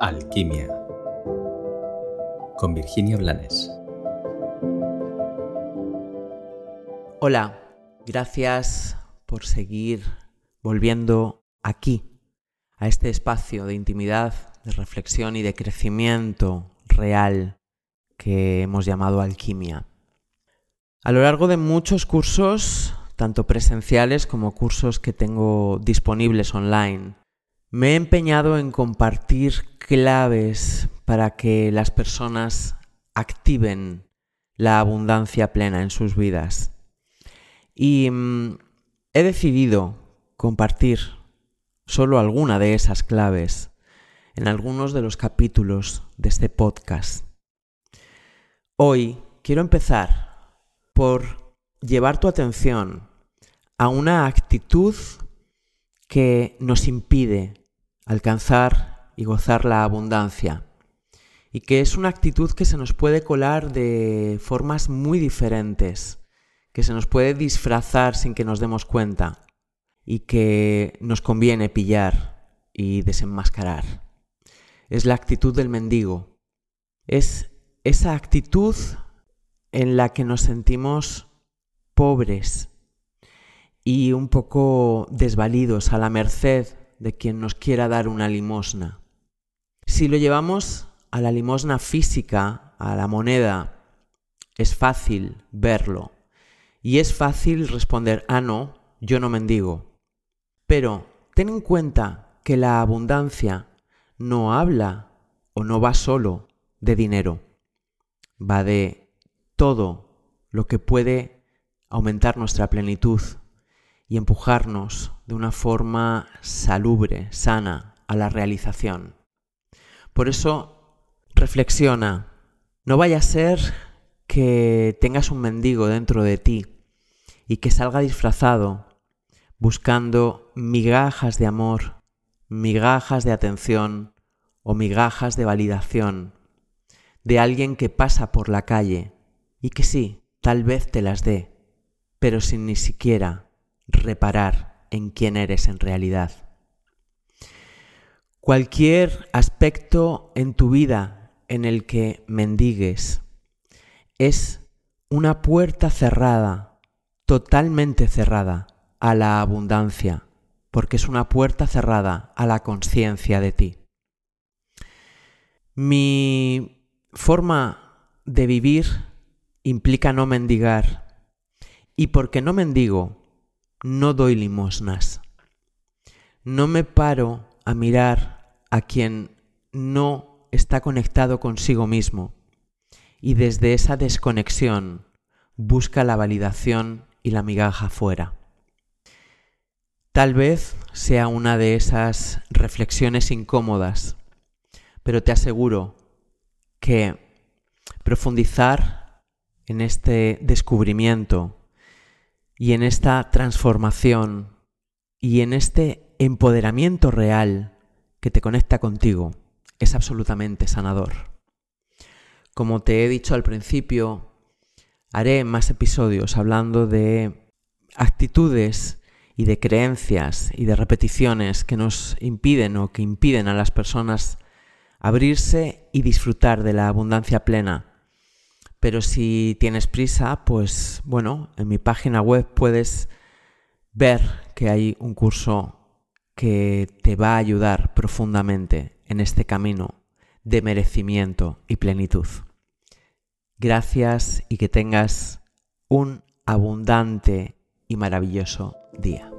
Alquimia con Virginia Blanes. Hola, gracias por seguir volviendo aquí, a este espacio de intimidad, de reflexión y de crecimiento real que hemos llamado alquimia. A lo largo de muchos cursos, tanto presenciales como cursos que tengo disponibles online, me he empeñado en compartir claves para que las personas activen la abundancia plena en sus vidas. Y mm, he decidido compartir solo alguna de esas claves en algunos de los capítulos de este podcast. Hoy quiero empezar por llevar tu atención a una actitud que nos impide alcanzar y gozar la abundancia. Y que es una actitud que se nos puede colar de formas muy diferentes, que se nos puede disfrazar sin que nos demos cuenta y que nos conviene pillar y desenmascarar. Es la actitud del mendigo. Es esa actitud en la que nos sentimos pobres y un poco desvalidos a la merced de quien nos quiera dar una limosna. Si lo llevamos a la limosna física, a la moneda, es fácil verlo y es fácil responder, ah, no, yo no mendigo. Pero ten en cuenta que la abundancia no habla o no va solo de dinero, va de todo lo que puede aumentar nuestra plenitud, y empujarnos de una forma salubre, sana, a la realización. Por eso, reflexiona. No vaya a ser que tengas un mendigo dentro de ti y que salga disfrazado buscando migajas de amor, migajas de atención o migajas de validación de alguien que pasa por la calle y que sí, tal vez te las dé, pero sin ni siquiera reparar en quién eres en realidad. Cualquier aspecto en tu vida en el que mendigues es una puerta cerrada, totalmente cerrada a la abundancia, porque es una puerta cerrada a la conciencia de ti. Mi forma de vivir implica no mendigar. Y porque no mendigo, no doy limosnas. No me paro a mirar a quien no está conectado consigo mismo y desde esa desconexión busca la validación y la migaja fuera. Tal vez sea una de esas reflexiones incómodas, pero te aseguro que profundizar en este descubrimiento y en esta transformación y en este empoderamiento real que te conecta contigo es absolutamente sanador. Como te he dicho al principio, haré más episodios hablando de actitudes y de creencias y de repeticiones que nos impiden o que impiden a las personas abrirse y disfrutar de la abundancia plena pero si tienes prisa, pues bueno, en mi página web puedes ver que hay un curso que te va a ayudar profundamente en este camino de merecimiento y plenitud. Gracias y que tengas un abundante y maravilloso día.